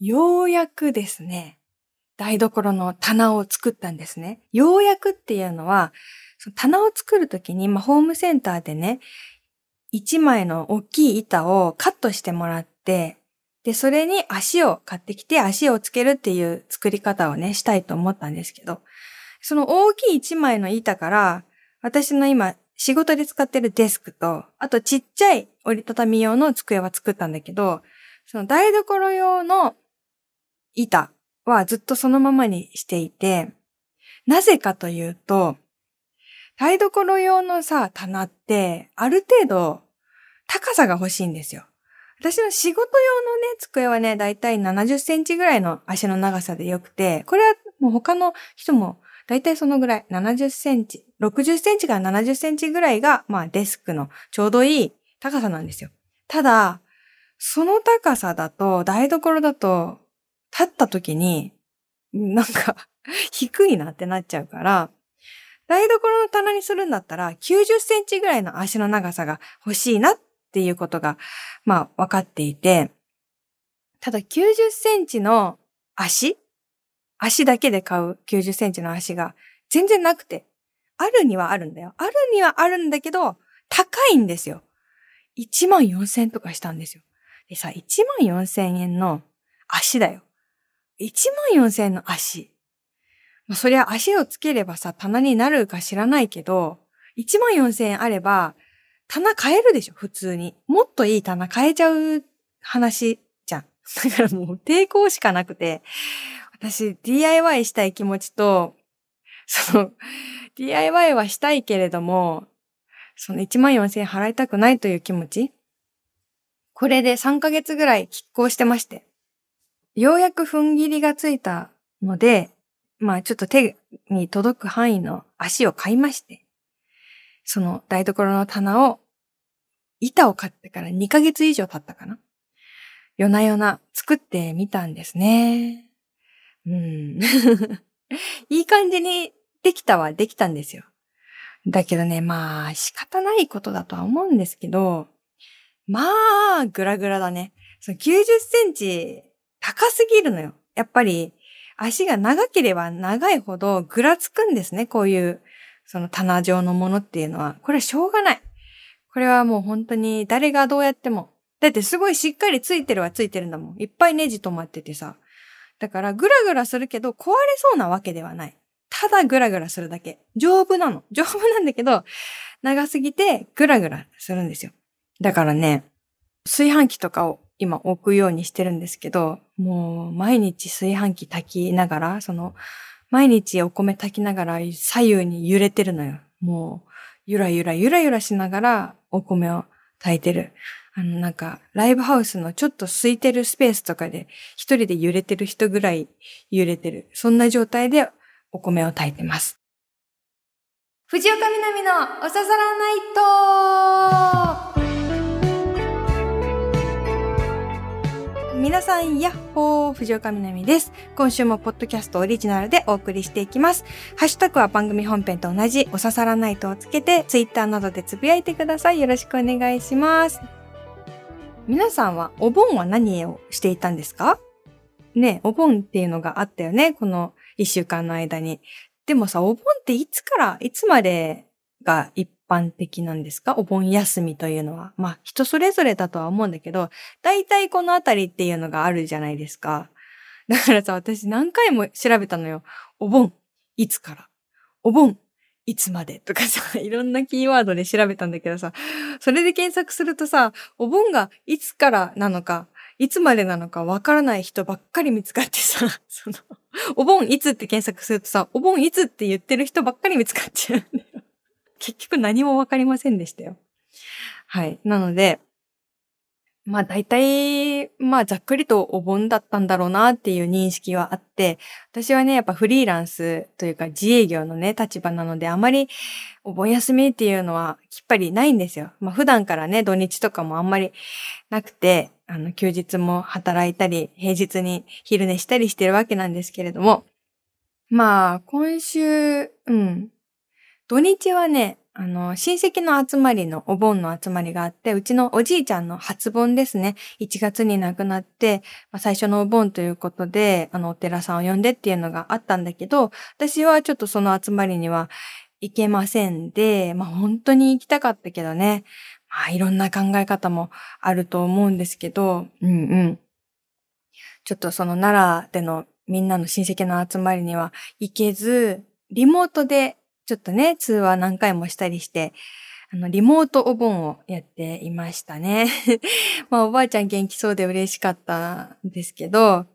ようやくですね、台所の棚を作ったんですね。ようやくっていうのは、その棚を作るときに、まあ、ホームセンターでね、一枚の大きい板をカットしてもらって、で、それに足を買ってきて足をつけるっていう作り方をね、したいと思ったんですけど、その大きい一枚の板から、私の今仕事で使ってるデスクと、あとちっちゃい折りたたみ用の机は作ったんだけど、その台所用の板はずっとそのままにしていて、なぜかというと、台所用のさ、棚って、ある程度、高さが欲しいんですよ。私の仕事用のね、机はね、だいたい70センチぐらいの足の長さでよくて、これはもう他の人もだいたいそのぐらい、70センチ、60センチから70センチぐらいが、まあデスクのちょうどいい高さなんですよ。ただ、その高さだと、台所だと、立った時に、なんか 低いなってなっちゃうから、台所の棚にするんだったら、90センチぐらいの足の長さが欲しいなっていうことが、まあ、分かっていて、ただ90センチの足？足だけで買う90センチの足が全然なくて、あるにはあるんだよ。あるにはあるんだけど、高いんですよ。1万4千とかしたんですよ。でさ、1万4千円の足だよ。1万4千円の足。まあ、そりゃ足をつければさ、棚になるか知らないけど、1万4000円あれば、棚買えるでしょ、普通に。もっといい棚買えちゃう話じゃん。だからもう抵抗しかなくて、私 DIY したい気持ちと、その、DIY はしたいけれども、その1万4000円払いたくないという気持ちこれで3ヶ月ぐらい拮抗してまして。ようやく踏ん切りがついたので、まあちょっと手に届く範囲の足を買いまして、その台所の棚を、板を買ってから2ヶ月以上経ったかな。夜な夜な作ってみたんですね。うん。いい感じにできたはできたんですよ。だけどね、まあ仕方ないことだとは思うんですけど、まあ、グラグラだね。その90センチ高すぎるのよ。やっぱり足が長ければ長いほどぐらつくんですね。こういう、その棚状のものっていうのは。これはしょうがない。これはもう本当に誰がどうやっても。だってすごいしっかりついてるはついてるんだもん。いっぱいネジ止まっててさ。だからグラグラするけど壊れそうなわけではない。ただグラグラするだけ。丈夫なの。丈夫なんだけど、長すぎてグラグラするんですよ。だからね、炊飯器とかを今置くようにしてるんですけど、もう毎日炊飯器炊きながら、その、毎日お米炊きながら左右に揺れてるのよ。もう、ゆらゆらゆらゆらしながらお米を炊いてる。あの、なんか、ライブハウスのちょっと空いてるスペースとかで、一人で揺れてる人ぐらい揺れてる。そんな状態でお米を炊いてます。藤岡みなみのおささらナイト皆さん、やっほー、藤岡みなみです。今週もポッドキャストオリジナルでお送りしていきます。ハッシュタグは番組本編と同じ、おささらナイトをつけて、ツイッターなどでつぶやいてください。よろしくお願いします。皆さんは、お盆は何をしていたんですか？ね、お盆っていうのがあったよね、この一週間の間に。でもさ、お盆っていつから、いつまでが一般的なんですか？お盆休みというのは。まあ、人それぞれだとは思うんだけど、大体このあたりっていうのがあるじゃないですか。だからさ、私何回も調べたのよ。お盆、いつから？お盆、いつまでとかさ、いろんなキーワードで調べたんだけどさ、それで検索するとさ、お盆がいつからなのか、いつまでなのかわからない人ばっかり見つかってさ、その、お盆いつって検索するとさ、お盆いつって言ってる人ばっかり見つかっちゃうんだよ。結局何もわかりませんでしたよ。はい。なので、まあ大体、まあざっくりとお盆だったんだろうなっていう認識はあって、私はね、やっぱフリーランスというか自営業のね、立場なので、あまりお盆休みっていうのはきっぱりないんですよ。まあ普段からね、土日とかもあんまりなくて、あの、休日も働いたり、平日に昼寝したりしてるわけなんですけれども、まあ、今週、うん、土日はね、あの、親戚の集まりのお盆の集まりがあって、うちのおじいちゃんの初盆ですね。1月に亡くなって、まあ、最初のお盆ということで、あの、お寺さんを呼んでっていうのがあったんだけど、私はちょっとその集まりには行けませんで、まあ、本当に行きたかったけどね。まあ、いろんな考え方もあると思うんですけど、うんうん。ちょっとその奈良でのみんなの親戚の集まりには行けず、リモートでちょっとね、通話何回もしたりして、あの、リモートお盆をやっていましたね。まあ、おばあちゃん元気そうで嬉しかったんですけど、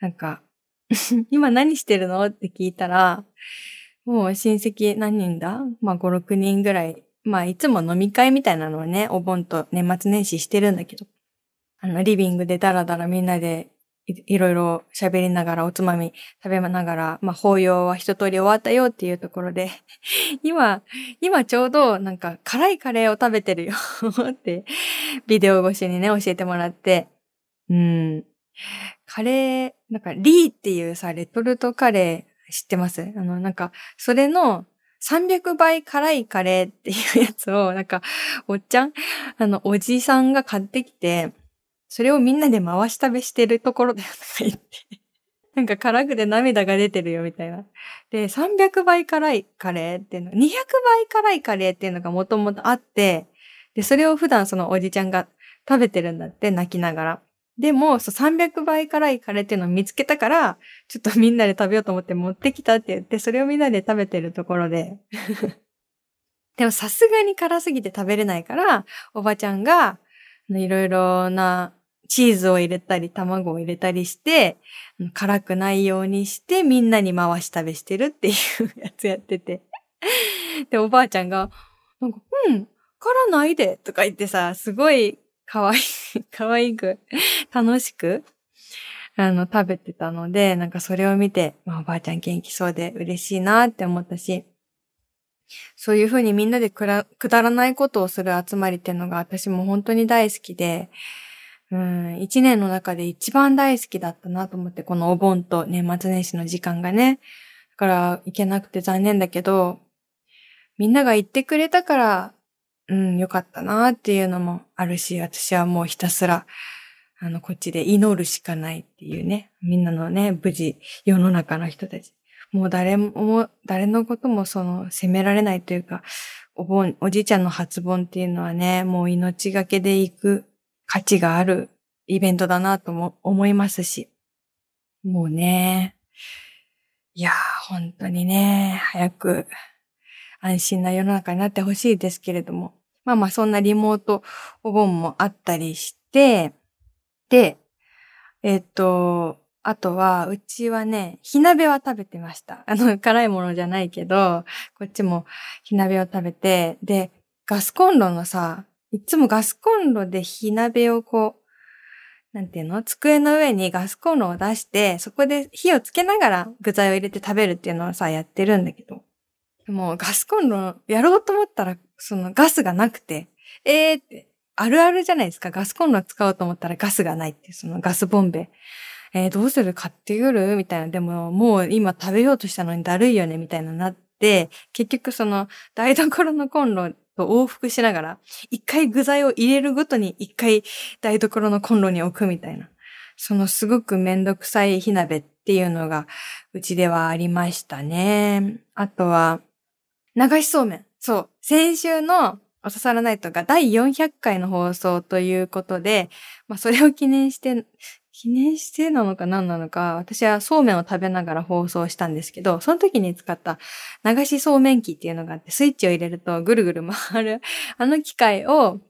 なんか 今何してるの？って聞いたら、もう親戚何人だ？まあ、5、6人ぐらい。まあ、いつも飲み会みたいなのをね、お盆と年末年始してるんだけど、あの、リビングでダラダラみんなでいろいろ喋りながら、おつまみ食べながら、まあ、法要は一通り終わったよっていうところで、今、今ちょうどなんか辛いカレーを食べてるよ って、ビデオ越しにね、教えてもらって、うん。カレー、なんかリーっていうさ、レトルトカレー知ってます？あの、なんか、それの300倍辛いカレーっていうやつを、なんか、おっちゃん、あの、おじさんが買ってきて、それをみんなで回し食べしてるところだよとか言って。なんか辛くて涙が出てるよみたいな。で、300倍辛いカレーっていうの、200倍辛いカレーっていうのがもともとあって、で、それを普段そのおじちゃんが食べてるんだって、泣きながら。でも、そう、300倍辛いカレーっていうのを見つけたから、ちょっとみんなで食べようと思って持ってきたって言って、それをみんなで食べてるところで。でもさすがに辛すぎて食べれないから、おばちゃんが、いろいろなチーズを入れたり、卵を入れたりして、辛くないようにして、みんなに回し食べしてるっていうやつやってて。で、おばあちゃんが、なんか、うん、辛ないで、とか言ってさ、すごい可愛い、可愛く、楽しく、あの、食べてたので、なんかそれを見て、まあ、おばあちゃん元気そうで嬉しいなって思ったし、そういうふうにみんなでくだらないことをする集まりっていうのが私も本当に大好きで、うん、一年の中で一番大好きだったなと思って、このお盆と年末年始の時間がね。だから行けなくて残念だけど、みんなが言ってくれたから、うん、よかったなっていうのもあるし、私はもうひたすら、あの、こっちで祈るしかないっていうね。みんなのね、無事、世の中の人たち。もう誰も、誰のこともその、責められないというか、お盆、おじいちゃんの初盆っていうのはね、もう命がけで行く価値があるイベントだなとも思いますし。もうね、いやー、本当にね、早く安心な世の中になってほしいですけれども。まあまあそんなリモートお盆もあったりして、で、えっ、と、あとは、うちはね、火鍋は食べてました。あの、辛いものじゃないけど、こっちも火鍋を食べて、で、ガスコンロのさ、いつもガスコンロで火鍋をこう、なんていうの？机の上にガスコンロを出して、そこで火をつけながら具材を入れて食べるっていうのをさ、やってるんだけど。もうガスコンロやろうと思ったら、そのガスがなくて、えーって、あるあるじゃないですか。ガスコンロ使おうと思ったらガスがないって、そのガスボンベ。えー、どうする買ってくるみたいな。でも、もう今食べようとしたのにだるいよねみたいななって、結局その台所のコンロと往復しながら、一回具材を入れるごとに一回台所のコンロに置くみたいな。そのすごくめんどくさい火鍋っていうのがうちではありましたね。あとは、流しそうめん。そう。先週のおささらナイトが第400回の放送ということで、まあそれを記念して、記念してなのか何なのか、私はそうめんを食べながら放送したんですけど、その時に使った流しそうめん機っていうのがあって、スイッチを入れるとぐるぐる回る、あの機械を、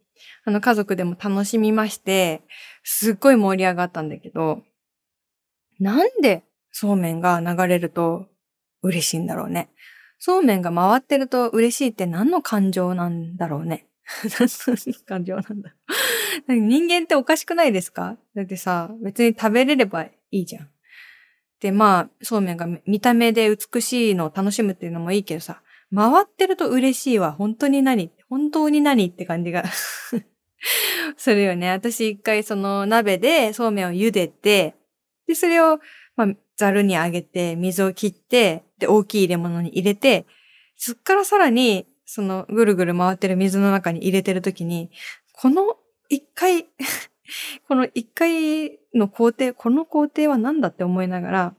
あの家族でも楽しみまして、すっごい盛り上がったんだけど、なんでそうめんが流れると嬉しいんだろうね。そうめんが回ってると嬉しいって何の感情なんだろうね。何の感情なんだ。人間っておかしくないですか？だってさ、別に食べれればいいじゃん。で、まあ、そうめんが見た目で美しいのを楽しむっていうのもいいけどさ、回ってると嬉しいわ。本当に何？本当に何って感じが するよね。私一回その鍋でそうめんを茹でて、で、それを、まあ、ざるにあげて、水を切って、で、大きい入れ物に入れて、そっからさらにそのぐるぐる回ってる水の中に入れてるときに、この一回 この一回の工程、この工程は何だって思いながら、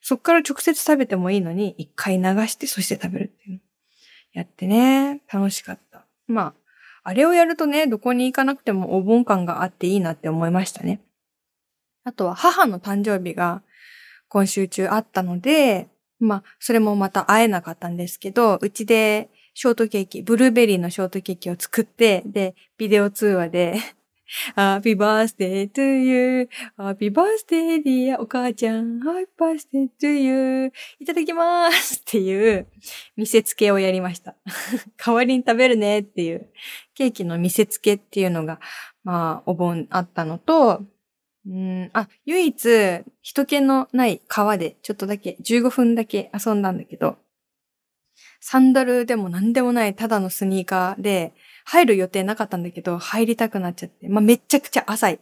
そっから直接食べてもいいのに、一回流してそして食べるっていう。やってね、楽しかった。まあ、あれをやるとね、どこに行かなくてもお盆感があっていいなって思いましたね。あとは母の誕生日が今週中あったので、まあ、それもまた会えなかったんですけど、うちでショートケーキ、ブルーベリーのショートケーキを作って、で、ビデオ通話で Happy birthday to you.Happy birthday dear お母ちゃん。Happy birthday to you. いただきます っていう見せつけをやりました。代わりに食べるねっていうケーキの見せつけっていうのが、まあ、お盆あったのと、うんあ、唯一、人気のない川でちょっとだけ、15分だけ遊んだんだけど、サンダルでも何でもないただのスニーカーで、入る予定なかったんだけど、入りたくなっちゃって。まあ、めちゃくちゃ浅い。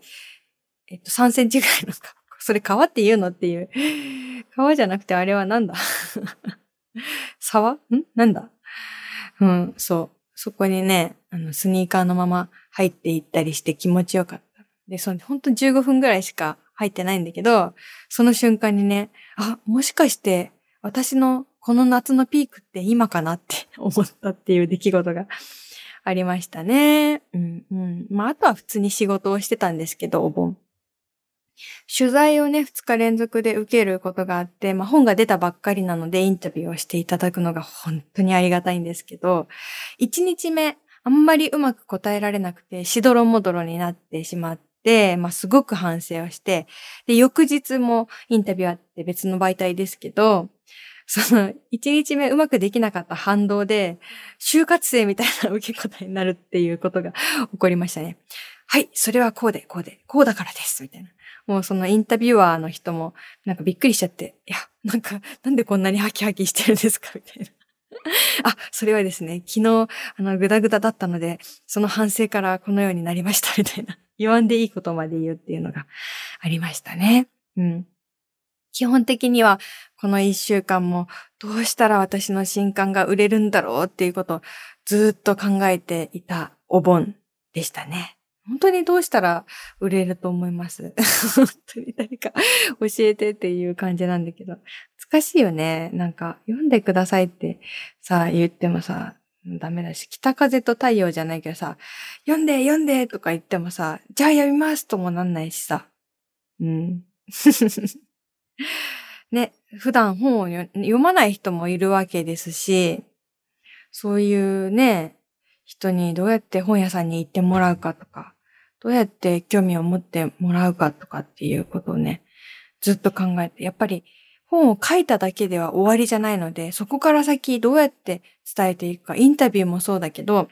えっと、3センチぐらいのか。それ川って言うのっていう。川じゃなくてあれはなんだ？沢？ん？なんだ？うん、そう。そこにね、あの、スニーカーのまま入っていったりして気持ちよかった。で、その、ほんと15分ぐらいしか入ってないんだけど、その瞬間にね、あ、もしかして私のこの夏のピークって今かなって 思ったっていう出来事がありましたね。うんうん。まあ、あとは普通に仕事をしてたんですけど、お盆。取材をね、2日連続で受けることがあって、まあ、本が出たばっかりなのでインタビューをしていただくのが本当にありがたいんですけど、1日目、あんまりうまく答えられなくて、しどろもどろになってしまって、まあ、すごく反省をして、で、翌日もインタビューあって別の媒体ですけど、その、一日目うまくできなかった反動で、就活生みたいな受け答えになるっていうことが 起こりましたね。はい、それはこうで、こうで、こうだからです、みたいな。もうそのインタビュアーの人も、なんかびっくりしちゃって、いや、なんか、なんでこんなにハキハキしてるんですか みたいな。あ、それはですね、昨日、あの、ぐだぐだだったので、その反省からこのようになりました、みたいな。言わんでいいことまで言うっていうのがありましたね。うん。基本的にはこの一週間もどうしたら私の新刊が売れるんだろうっていうことをずっと考えていたお盆でしたね。本当にどうしたら売れると思います？本当に誰か教えてっていう感じなんだけど。難しいよね。なんか読んでくださいってさ、言ってもさ、ダメだし、北風と太陽じゃないけどさ、読んで読んでとか言ってもさ、じゃあ読みますともなんないしさ。うん。ね、普段本を読まない人もいるわけですし、そういうね、人にどうやって本屋さんに行ってもらうかとか、どうやって興味を持ってもらうかとかっていうことをね、ずっと考えて、やっぱり本を書いただけでは終わりじゃないので、そこから先どうやって伝えていくか、インタビューもそうだけど、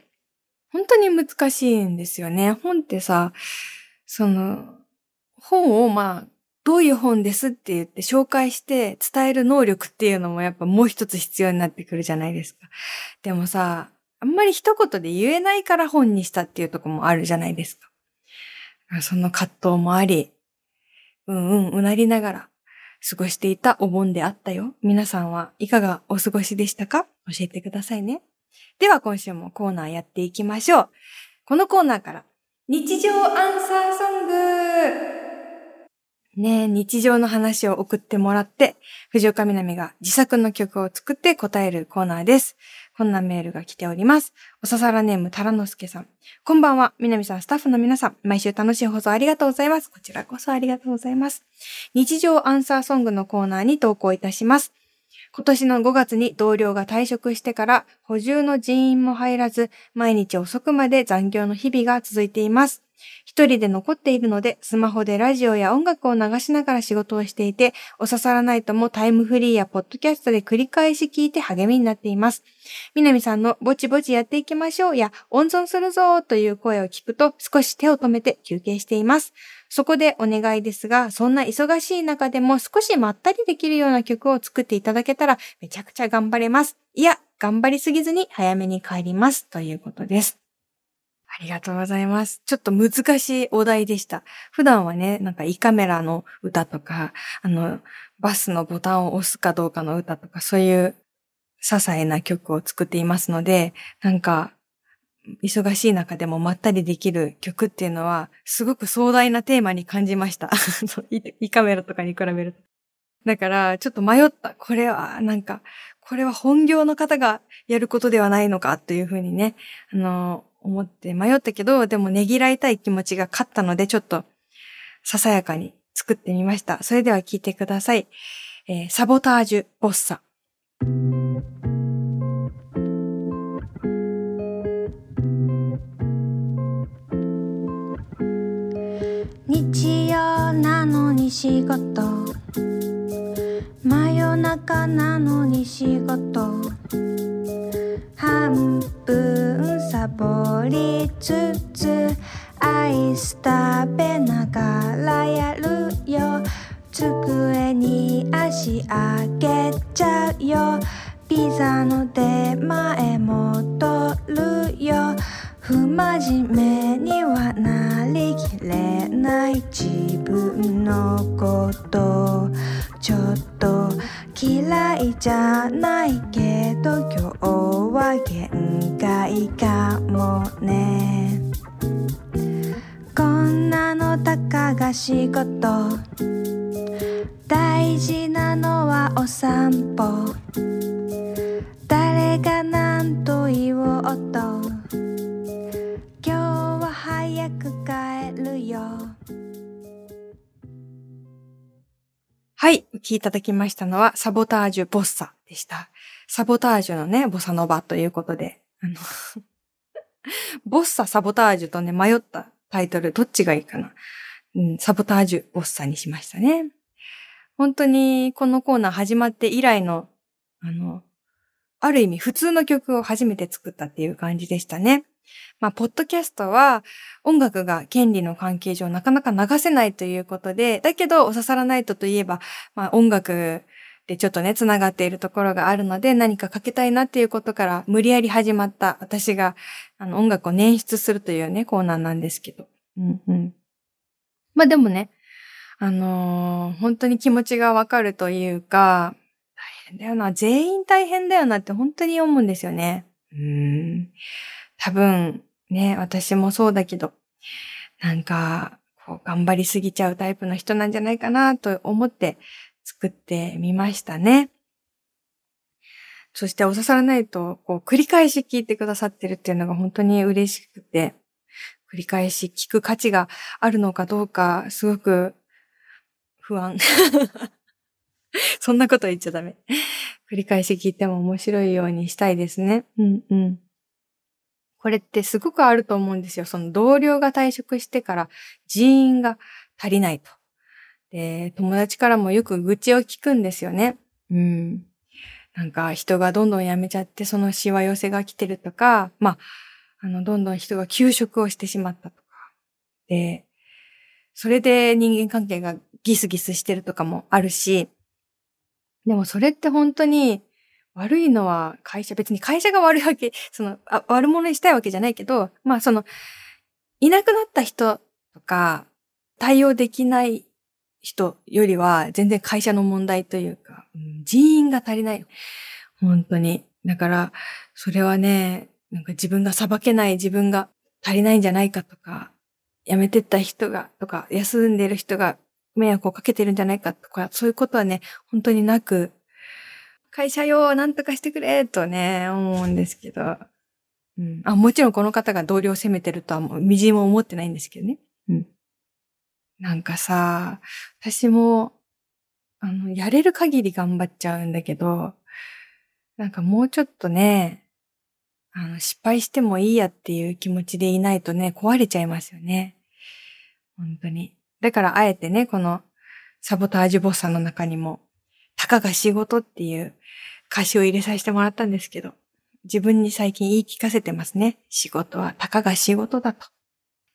本当に難しいんですよね。本ってさ、その、本をまあどういう本ですって言って紹介して伝える能力っていうのもやっぱもう一つ必要になってくるじゃないですか。でもさ、あんまり一言で言えないから本にしたっていうとこもあるじゃないですか。その葛藤もあり、うんうんうなりながら過ごしていたお盆であったよ。皆さんはいかがお過ごしでしたか？教えてくださいね。では今週もコーナーやっていきましょう。このコーナーから日常アンサーソングね日常の話を送ってもらって、藤岡みなみが自作の曲を作って答えるコーナーです。こんなメールが来ております。おささらネームタラノスケさん。こんばんは。みなみさん、スタッフの皆さん。毎週楽しい放送ありがとうございます。こちらこそありがとうございます。日常アンサーソングのコーナーに投稿いたします。今年の5月に同僚が退職してから補充の人員も入らず、毎日遅くまで残業の日々が続いています。一人で残っているので、スマホでラジオや音楽を流しながら仕事をしていて、お刺さらないともタイムフリーやポッドキャストで繰り返し聞いて励みになっています。みなみさんのぼちぼちやっていきましょうや、温存するぞという声を聞くと少し手を止めて休憩しています。そこでお願いですが、そんな忙しい中でも少しまったりできるような曲を作っていただけたらめちゃくちゃ頑張れます。いや、頑張りすぎずに早めに帰ります。ということです。ありがとうございます。ちょっと難しいお題でした。普段はね、なんか胃カメラの歌とか、あの、バスのボタンを押すかどうかの歌とか、そういう些細な曲を作っていますので、なんか、忙しい中でもまったりできる曲っていうのは、すごく壮大なテーマに感じました。イカメラとかに比べると。だから、ちょっと迷った。これは、なんか、これは本業の方がやることではないのかというふうにね、あの、思って迷ったけど、でもねぎらいたい気持ちが勝ったので、ちょっと、ささやかに作ってみました。それでは聞いてください。えー、サボタージュ・ボッサ。日曜なのに仕事真夜中なのに仕事半分サボりつつアイス食べながらやるよ。机に足上げちゃうよ。ピザの出前戻るよ。不真面目にはなりきれない自分のこと。ちょっと嫌いじゃないけど今日は限界かもね。こんなのたかが仕事大事なのはお散歩。はい、お聴きいただきましたのは、サボタージュ・ボッサでした。サボタージュのね、ボサノバということで、あの ボッサ、サボタージュとね、迷ったタイトル、どっちがいいかな。うん、サボタージュ、ボッサにしましたね。本当に、このコーナー始まって以来の、あの、ある意味普通の曲を初めて作ったっていう感じでしたね。まあ、ポッドキャストは音楽が権利の関係上なかなか流せないということで、だけど、おささらないとといえば、まあ、音楽でちょっとね、つながっているところがあるので、何かかけたいなっていうことから、無理やり始まった私が、あの、音楽を捻出するというね、コーナーなんですけど。うんうん。まあでもね、あのー、本当に気持ちがわかるというか、大変だよな。全員大変だよなって本当に思うんですよね。うん。多分、ね、私もそうだけど、なんか、こう、頑張りすぎちゃうタイプの人なんじゃないかなと思って作ってみましたね。そしてお刺さらないと、こう、繰り返し聞いてくださってるっていうのが本当に嬉しくて、繰り返し聞く価値があるのかどうか、すごく不安。そんなこと言っちゃダメ。繰り返し聞いても面白いようにしたいですね。うんうん。これってすごくあると思うんですよ。その同僚が退職してから人員が足りないと。で、友達からもよく愚痴を聞くんですよね。うん。なんか人がどんどん辞めちゃってそのしわ寄せが来てるとか、まあ、あの、どんどん人が休職をしてしまったとか。で、それで人間関係がギスギスしてるとかもあるし、でもそれって本当に悪いのは会社、別に会社が悪いわけ、その、あ悪者にしたいわけじゃないけど、まあその、いなくなった人とか、対応できない人よりは全然会社の問題というか、人員が足りない。本当に。だから、それはね、なんか自分が裁けない自分が足りないんじゃないかとか、辞めてった人が、とか、休んでる人が迷惑をかけてるんじゃないかとか、そういうことはね、本当になく、会社よ、なんとかしてくれ、とね、思うんですけど。うん。あ、もちろんこの方が同僚を責めてるとはもう、みじんも思ってないんですけどね。うん。なんかさ、私も、あの、やれる限り頑張っちゃうんだけど、なんかもうちょっとね、あの、失敗してもいいやっていう気持ちでいないとね、壊れちゃいますよね。本当に。だからあえてね、このサボタージュボッサの中にも、たかが仕事っていう歌詞を入れさせてもらったんですけど、自分に最近言い聞かせてますね。仕事はたかが仕事だと。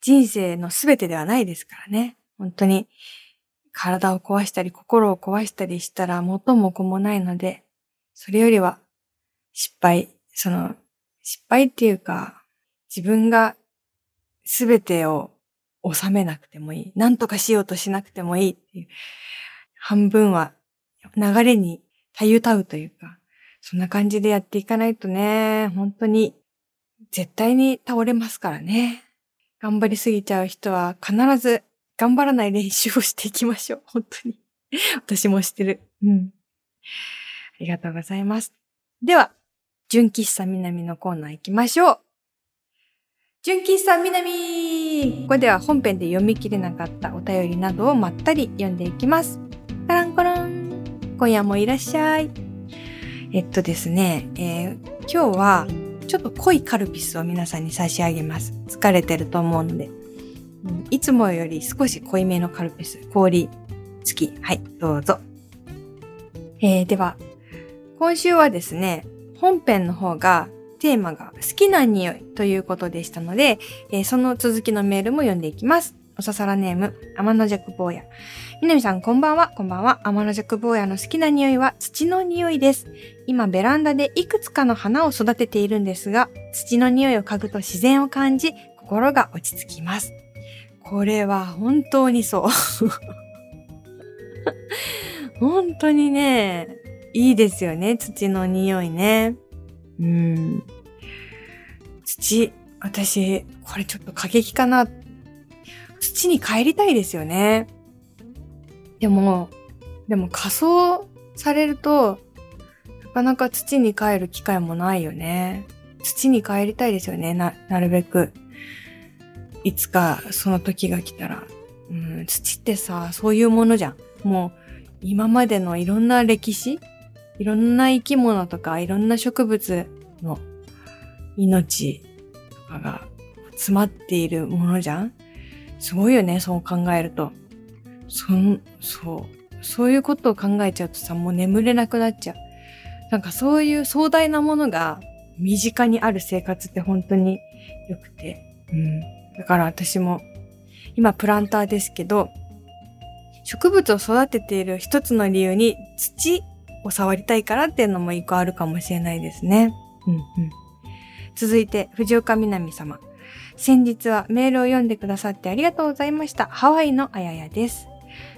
人生のすべてではないですからね。本当に体を壊したり心を壊したりしたら元も子もないので、それよりは失敗、その失敗っていうか自分がすべてを収めなくてもいい。何とかしようとしなくてもいいっていう。半分は流れにたゆたうというか、そんな感じでやっていかないとね、本当に絶対に倒れますからね。頑張りすぎちゃう人は必ず頑張らない練習をしていきましょう。本当に。私もしてる。うん。ありがとうございます。では、純喫茶南のコーナー行きましょう。純喫茶南ここでは本編で読み切れなかったお便りなどをまったり読んでいきます。カランコロン今夜もいらっしゃい。えっとですね、えー、今日はちょっと濃いカルピスを皆さんに差し上げます。疲れてると思うので。うん、いつもより少し濃いめのカルピス、氷付き。はい、どうぞ。えー、では、今週はですね、本編の方がテーマが好きな匂いということでしたので、えー、その続きのメールも読んでいきます。おささらネーム、天の弱坊や。みなみさん、こんばんは。こんばんは。天の弱坊やの好きな匂いは土の匂いです。今、ベランダでいくつかの花を育てているんですが、土の匂いを嗅ぐと自然を感じ、心が落ち着きます。これは本当にそう。本当にね、いいですよね、土の匂いね。うん。土、私、これちょっと過激かな。土に帰りたいですよね。でも、でも仮装されると、なかなか土に帰る機会もないよね。土に帰りたいですよね。な、なるべく。いつかその時が来たら。うん、土ってさ、そういうものじゃん。もう、今までのいろんな歴史いろんな生き物とか、いろんな植物の命とかが詰まっているものじゃんすごいよね、そう考えると。そん、そう。そういうことを考えちゃうとさ、もう眠れなくなっちゃう。なんかそういう壮大なものが身近にある生活って本当に良くて。うん。だから私も、今プランターですけど、植物を育てている一つの理由に土を触りたいからっていうのも一個あるかもしれないですね。うんうん。続いて、藤岡みなみ様。先日はメールを読んでくださってありがとうございました。ハワイのあややです。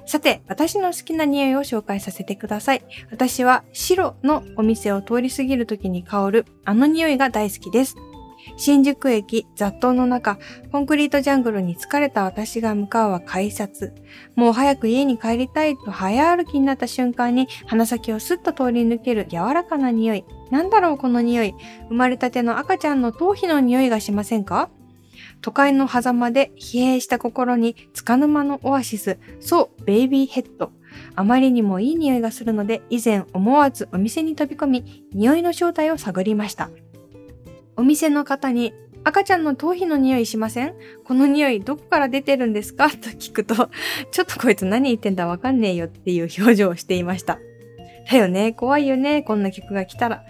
さて、私の好きな匂いを紹介させてください。私は白のお店を通り過ぎる時に香るあの匂いが大好きです。新宿駅雑踏の中、コンクリートジャングルに疲れた私が向かうは改札。もう早く家に帰りたいと早歩きになった瞬間に鼻先をスッと通り抜ける柔らかな匂い。なんだろうこの匂い。生まれたての赤ちゃんの頭皮の匂いがしませんか？都会の狭間で疲弊した心に束の間のオアシス、そう、ベイビーヘッド。あまりにもいい匂いがするので、以前思わずお店に飛び込み、匂いの正体を探りました。お店の方に、赤ちゃんの頭皮の匂いしません？この匂いどこから出てるんですか？と聞くと、ちょっとこいつ何言ってんだわかんねえよっていう表情をしていました。だよね、怖いよね、こんな客が来たら。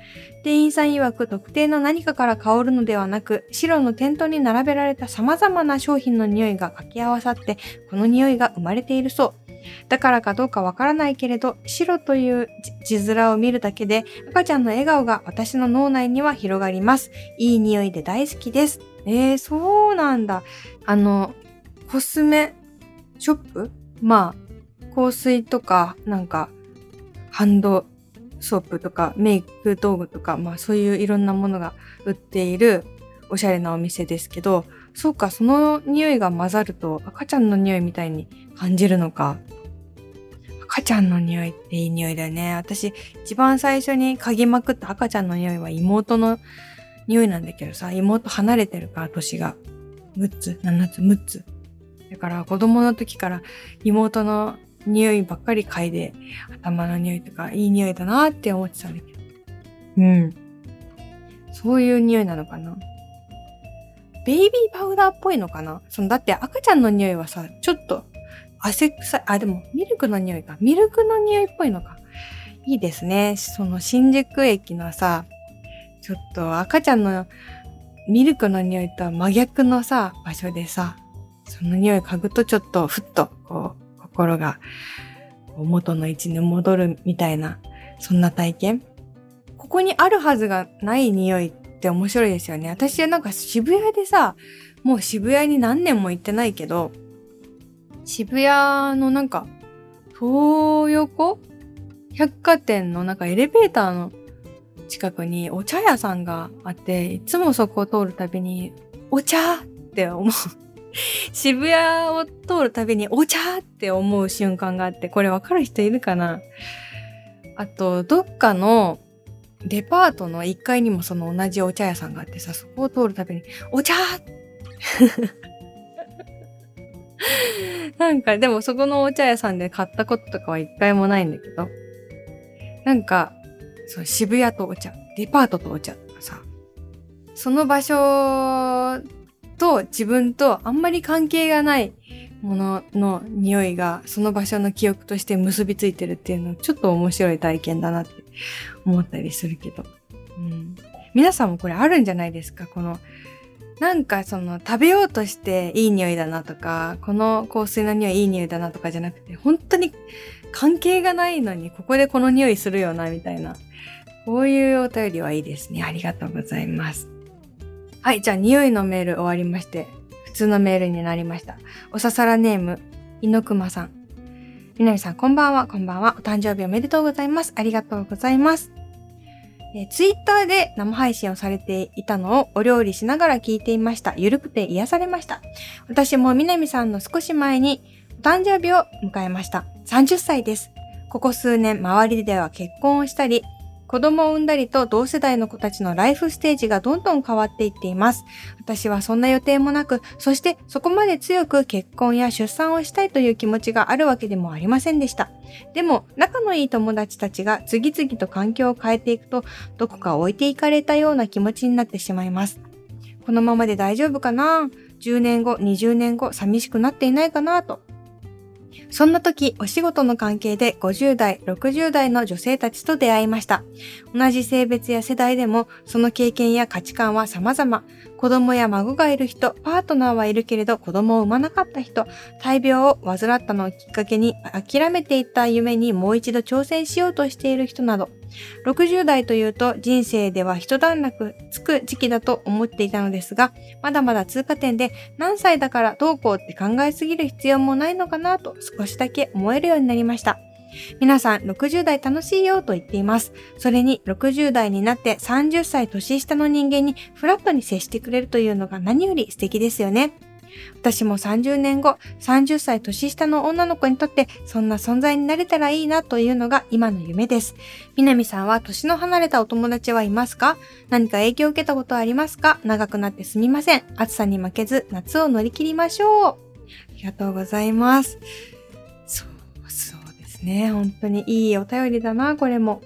店員さん曰く特定の何かから香るのではなく、白の店頭に並べられた様々な商品の匂いが掛け合わさって、この匂いが生まれているそう。だからかどうかわからないけれど、白という字面を見るだけで赤ちゃんの笑顔が私の脳内には広がります。いい匂いで大好きです。えー、そうなんだ。あの、コスメショップ？まあ、香水とか、なんか、ハンドソープとかメイク道具とか、まあそういういろんなものが売っているおしゃれなお店ですけど、そうか、その匂いが混ざると赤ちゃんの匂いみたいに感じるのか。赤ちゃんの匂いっていい匂いだよね。私、一番最初に嗅ぎまくった赤ちゃんの匂いは妹の匂いなんだけどさ、妹離れてるから、年が。6つ、7つ、6つ。だから子供の時から妹の匂いばっかり嗅いで、頭の匂いとかいい匂いだなって思ってたんだけど。うん。そういう匂いなのかな？ベイビーパウダーっぽいのかな？その、だって赤ちゃんの匂いはさ、ちょっと汗臭い、あ、でもミルクの匂いか。ミルクの匂いっぽいのか。いいですね。その新宿駅のさ、ちょっと赤ちゃんのミルクの匂いとは真逆のさ、場所でさ、その匂い嗅ぐとちょっとふっと、こう、心が元の位置に戻るみたいな、そんな体験ここにあるはずがない匂いって面白いですよね。私はなんか渋谷でさ、もう渋谷に何年も行ってないけど、渋谷のなんか、東横百貨店のなんかエレベーターの近くにお茶屋さんがあって、いつもそこを通るたびに、お茶って思う。渋谷を通るたびにお茶って思う瞬間があって、これわかる人いるかな？あと、どっかのデパートの1階にもその同じお茶屋さんがあってさ、そこを通るたびに、お茶！なんか、でもそこのお茶屋さんで買ったこととかは一回もないんだけど、なんか、そう、渋谷とお茶、デパートとお茶とかさ、その場所と自分とあんまり関係がないものの匂いがその場所の記憶として結びついてるっていうのちょっと面白い体験だなって思ったりするけど。うん、皆さんもこれあるんじゃないですか？このなんかその食べようとしていい匂いだなとか、この香水の匂いいい匂いだなとかじゃなくて、本当に関係がないのにここでこの匂いするよなみたいな。こういうお便りはいいですね。ありがとうございます。はい、じゃあ匂いのメール終わりまして、普通のメールになりました。おささらネーム、いのくまさん。みなみさん、こんばんは、こんばんは。お誕生日おめでとうございます。ありがとうございます。えー、ツイッターで生配信をされていたのをお料理しながら聞いていました。ゆるくて癒されました。私もみなみさんの少し前にお誕生日を迎えました。30歳です。ここ数年周りでは結婚をしたり、子供を産んだりと同世代の子たちのライフステージがどんどん変わっていっています。私はそんな予定もなく、そしてそこまで強く結婚や出産をしたいという気持ちがあるわけでもありませんでした。でも、仲のいい友達たちが次々と環境を変えていくと、どこか置いていかれたような気持ちになってしまいます。このままで大丈夫かな ?10 年後、20年後、寂しくなっていないかな？とそんな時、お仕事の関係で50代、60代の女性たちと出会いました。同じ性別や世代でも、その経験や価値観は様々。子供や孫がいる人、パートナーはいるけれど子供を産まなかった人、大病を患ったのをきっかけに諦めていた夢にもう一度挑戦しようとしている人など、60代というと人生では一段落つく時期だと思っていたのですが、まだまだ通過点で何歳だからどうこうって考えすぎる必要もないのかなと少しだけ思えるようになりました。皆さん60代楽しいよと言っています。それに60代になって30歳年下の人間にフラットに接してくれるというのが何より素敵ですよね。私も30年後、30歳年下の女の子にとってそんな存在になれたらいいなというのが今の夢です。南さんは年の離れたお友達はいますか？何か影響を受けたことはありますか？長くなってすみません。暑さに負けず夏を乗り切りましょう。ありがとうございます。そう、そうですね。本当にいいお便りだな、これも。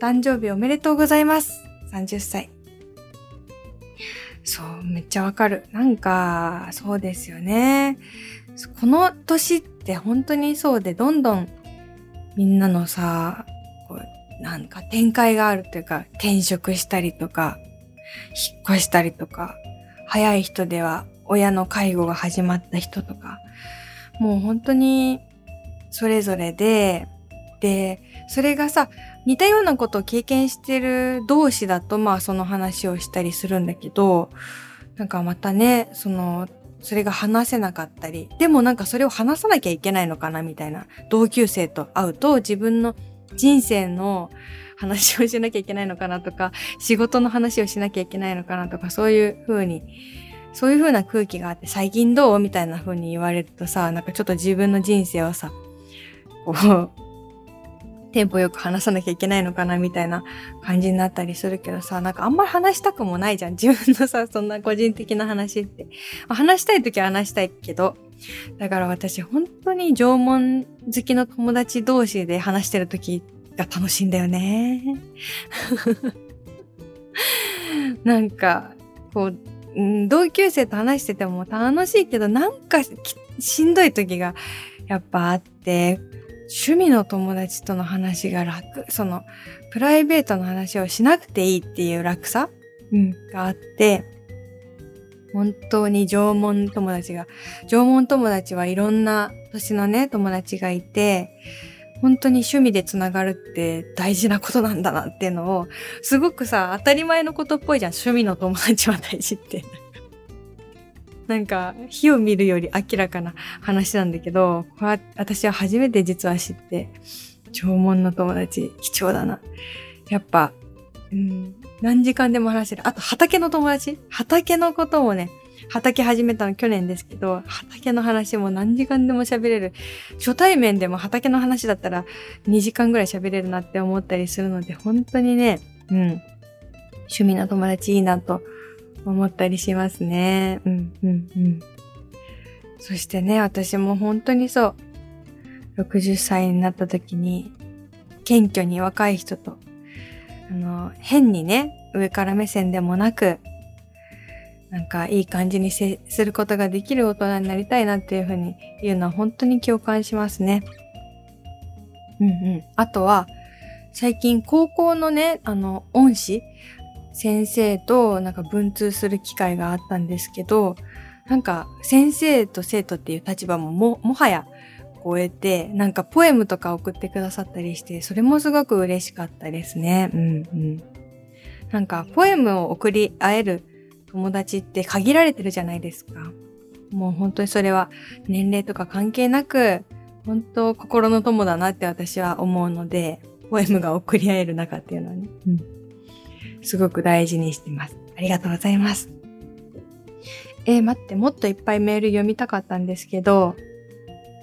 誕生日おめでとうございます。30歳。そう、めっちゃわかる。なんか、そうですよね。この年って本当にそうで、どんどんみんなのさ、こうなんか展開があるというか、転職したりとか、引っ越したりとか、早い人では親の介護が始まった人とか、もう本当にそれぞれで、で、それがさ、似たようなことを経験してる同士だと、まあその話をしたりするんだけど、なんかまたね、その、それが話せなかったり、でもなんかそれを話さなきゃいけないのかなみたいな、同級生と会うと自分の人生の話をしなきゃいけないのかなとか、仕事の話をしなきゃいけないのかなとか、そういう風に、そういう風な空気があって、最近どうみたいな風に言われるとさ、なんかちょっと自分の人生をさ、こう、テンポよく話さなきゃいけないのかなみたいな感じになったりするけどさ、なんかあんまり話したくもないじゃん。自分のさ、そんな個人的な話って。話したい時は話したいけど、だから私本当に縄文好きの友達同士で話してる時が楽しいんだよね。なんか、こう、同級生と話してても楽しいけど、なんかしんどい時がやっぱあって、趣味の友達との話が楽、その、プライベートの話をしなくていいっていう楽さ、うん、があって、本当に縄文友達が、縄文友達はいろんな年のね、友達がいて、本当に趣味でつながるって大事なことなんだなっていうのを、すごくさ、当たり前のことっぽいじゃん。趣味の友達は大事って。なんか、火を見るより明らかな話なんだけど、こは私は初めて実は知って、縄文の友達、貴重だな。やっぱ、うん、何時間でも話せる。あと畑の友達？畑のこともね、畑始めたの去年ですけど、畑の話も何時間でも喋れる。初対面でも畑の話だったら2時間ぐらい喋れるなって思ったりするので、本当にね、うん。趣味の友達いいなと思ったりしますね。うん、うん、うん。そしてね、私も本当にそう、60歳になった時に、謙虚に若い人と、あの、変にね、上から目線でもなく、なんかいい感じに接することができる大人になりたいなっていうふうに言うのは本当に共感しますね。うんうん。あとは、最近高校のね、あの、恩師、先生となんか文通する機会があったんですけど、なんか先生と生徒っていう立場もも、もはや超えて、なんかポエムとか送ってくださったりして、それもすごく嬉しかったですね。うんうん。なんかポエムを送り合える友達って限られてるじゃないですか。もう本当にそれは年齢とか関係なく、本当心の友だなって私は思うので、ポエムが送り合える中っていうのはね、うん。すごく大事にしてます。ありがとうございます。えー、待って、もっといっぱいメール読みたかったんですけど、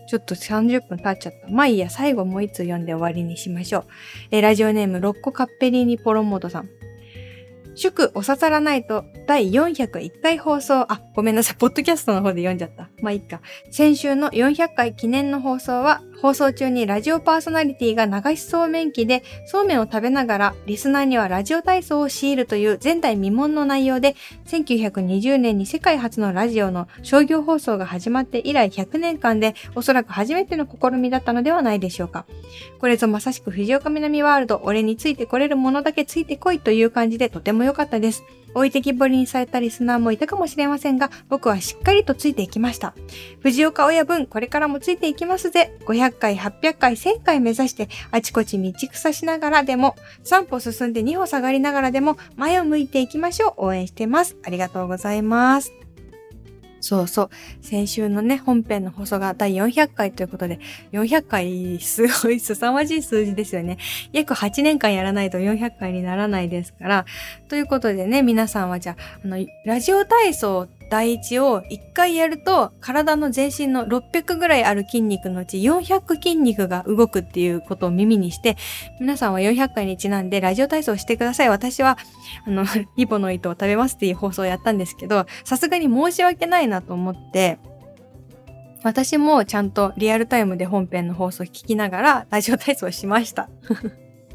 ちょっと30分経っちゃった。まあいいや、最後もう一通読んで終わりにしましょう。えー、ラジオネーム、ロッコカッペリーニポロモードさん。祝おささらないと第401回放送、あ、ごめんなさい、ポッドキャストの方で読んじゃった。まあいいか。先週の400回記念の放送は、放送中にラジオパーソナリティが流しそうめん機でそうめんを食べながら、リスナーにはラジオ体操を強いるという前代未聞の内容で、1920年に世界初のラジオの商業放送が始まって以来100年間で、おそらく初めての試みだったのではないでしょうか。これぞまさしく藤岡南ワールド、俺についてこれるものだけついてこいという感じでとても良かったです。置いてきぼりにされたリスナーもいたかもしれませんが、僕はしっかりとついていきました。藤岡親分、これからもついていきますぜ。500回、800回、1000回目指して、あちこち道草しながらでも、3歩進んで2歩下がりながらでも、前を向いていきましょう。応援してます。ありがとうございます。そうそう。先週のね、本編の放送が第400回ということで、400回、すごい凄まじい数字ですよね。約8年間やらないと400回にならないですから。ということでね、皆さんはじゃあ、あの、ラジオ体操第一を1回やると体の全身の600ぐらいある筋肉のうち400筋肉が動くっていうことを耳にして皆さんは400回にちなんでラジオ体操してください。私はあの、リボの糸を食べますっていう放送をやったんですけどさすがに申し訳ないなと思って私もちゃんとリアルタイムで本編の放送を聞きながらラジオ体操しました。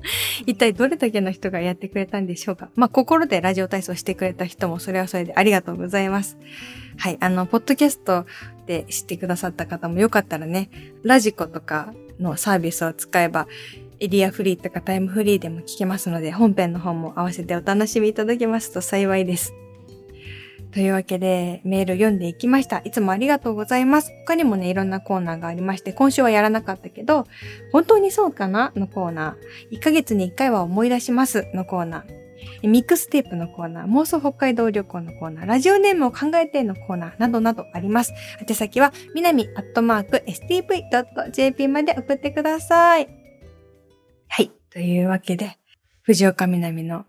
一体どれだけの人がやってくれたんでしょうか？まあ、心でラジオ体操してくれた人もそれはそれでありがとうございます。はい。あの、ポッドキャストで知ってくださった方もよかったらね、ラジコとかのサービスを使えば、エリアフリーとかタイムフリーでも聞けますので、本編の方も合わせてお楽しみいただけますと幸いです。というわけで、メール読んでいきました。いつもありがとうございます。他にもね、いろんなコーナーがありまして、今週はやらなかったけど、本当にそうかな？のコーナー。1ヶ月に1回は思い出しますのコーナー。ミックステープのコーナー、妄想北海道旅行のコーナー、ラジオネームを考えてのコーナーなどなどあります。宛先は、みなみアットマーク stv.jp まで送ってください。はい。というわけで、藤岡みなみの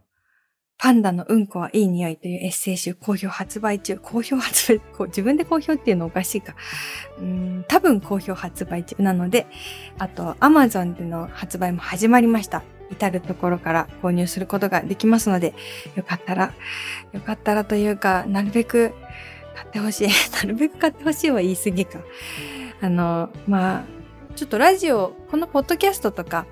パンダのうんこはいい匂いというエッセイ集好評発売中。好評発売、こう自分で好評っていうのおかしいか。うん、多分好評発売中なので、あと Amazon での発売も始まりました。至るところから購入することができますので、よかったら、よかったらというか、なるべく買ってほしい。なるべく買ってほしいは言い過ぎか。あの、まあ、ちょっとラジオ、このポッドキャストとか、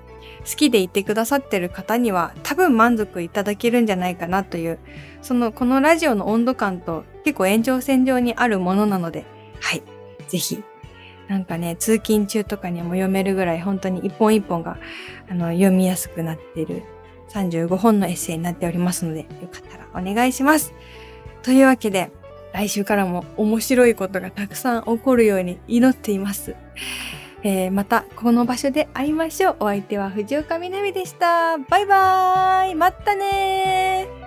好きでいてくださってる方には多分満足いただけるんじゃないかなという、そのこのラジオの温度感と結構延長線上にあるものなので、はい、ぜひ、なんかね、通勤中とかにも読めるぐらい本当に一本一本があの読みやすくなっている35本のエッセイになっておりますので、よかったらお願いします。というわけで、来週からも面白いことがたくさん起こるように祈っています。えー、またこの場所で会いましょう。お相手は藤岡みなみでした。バイバーイまたね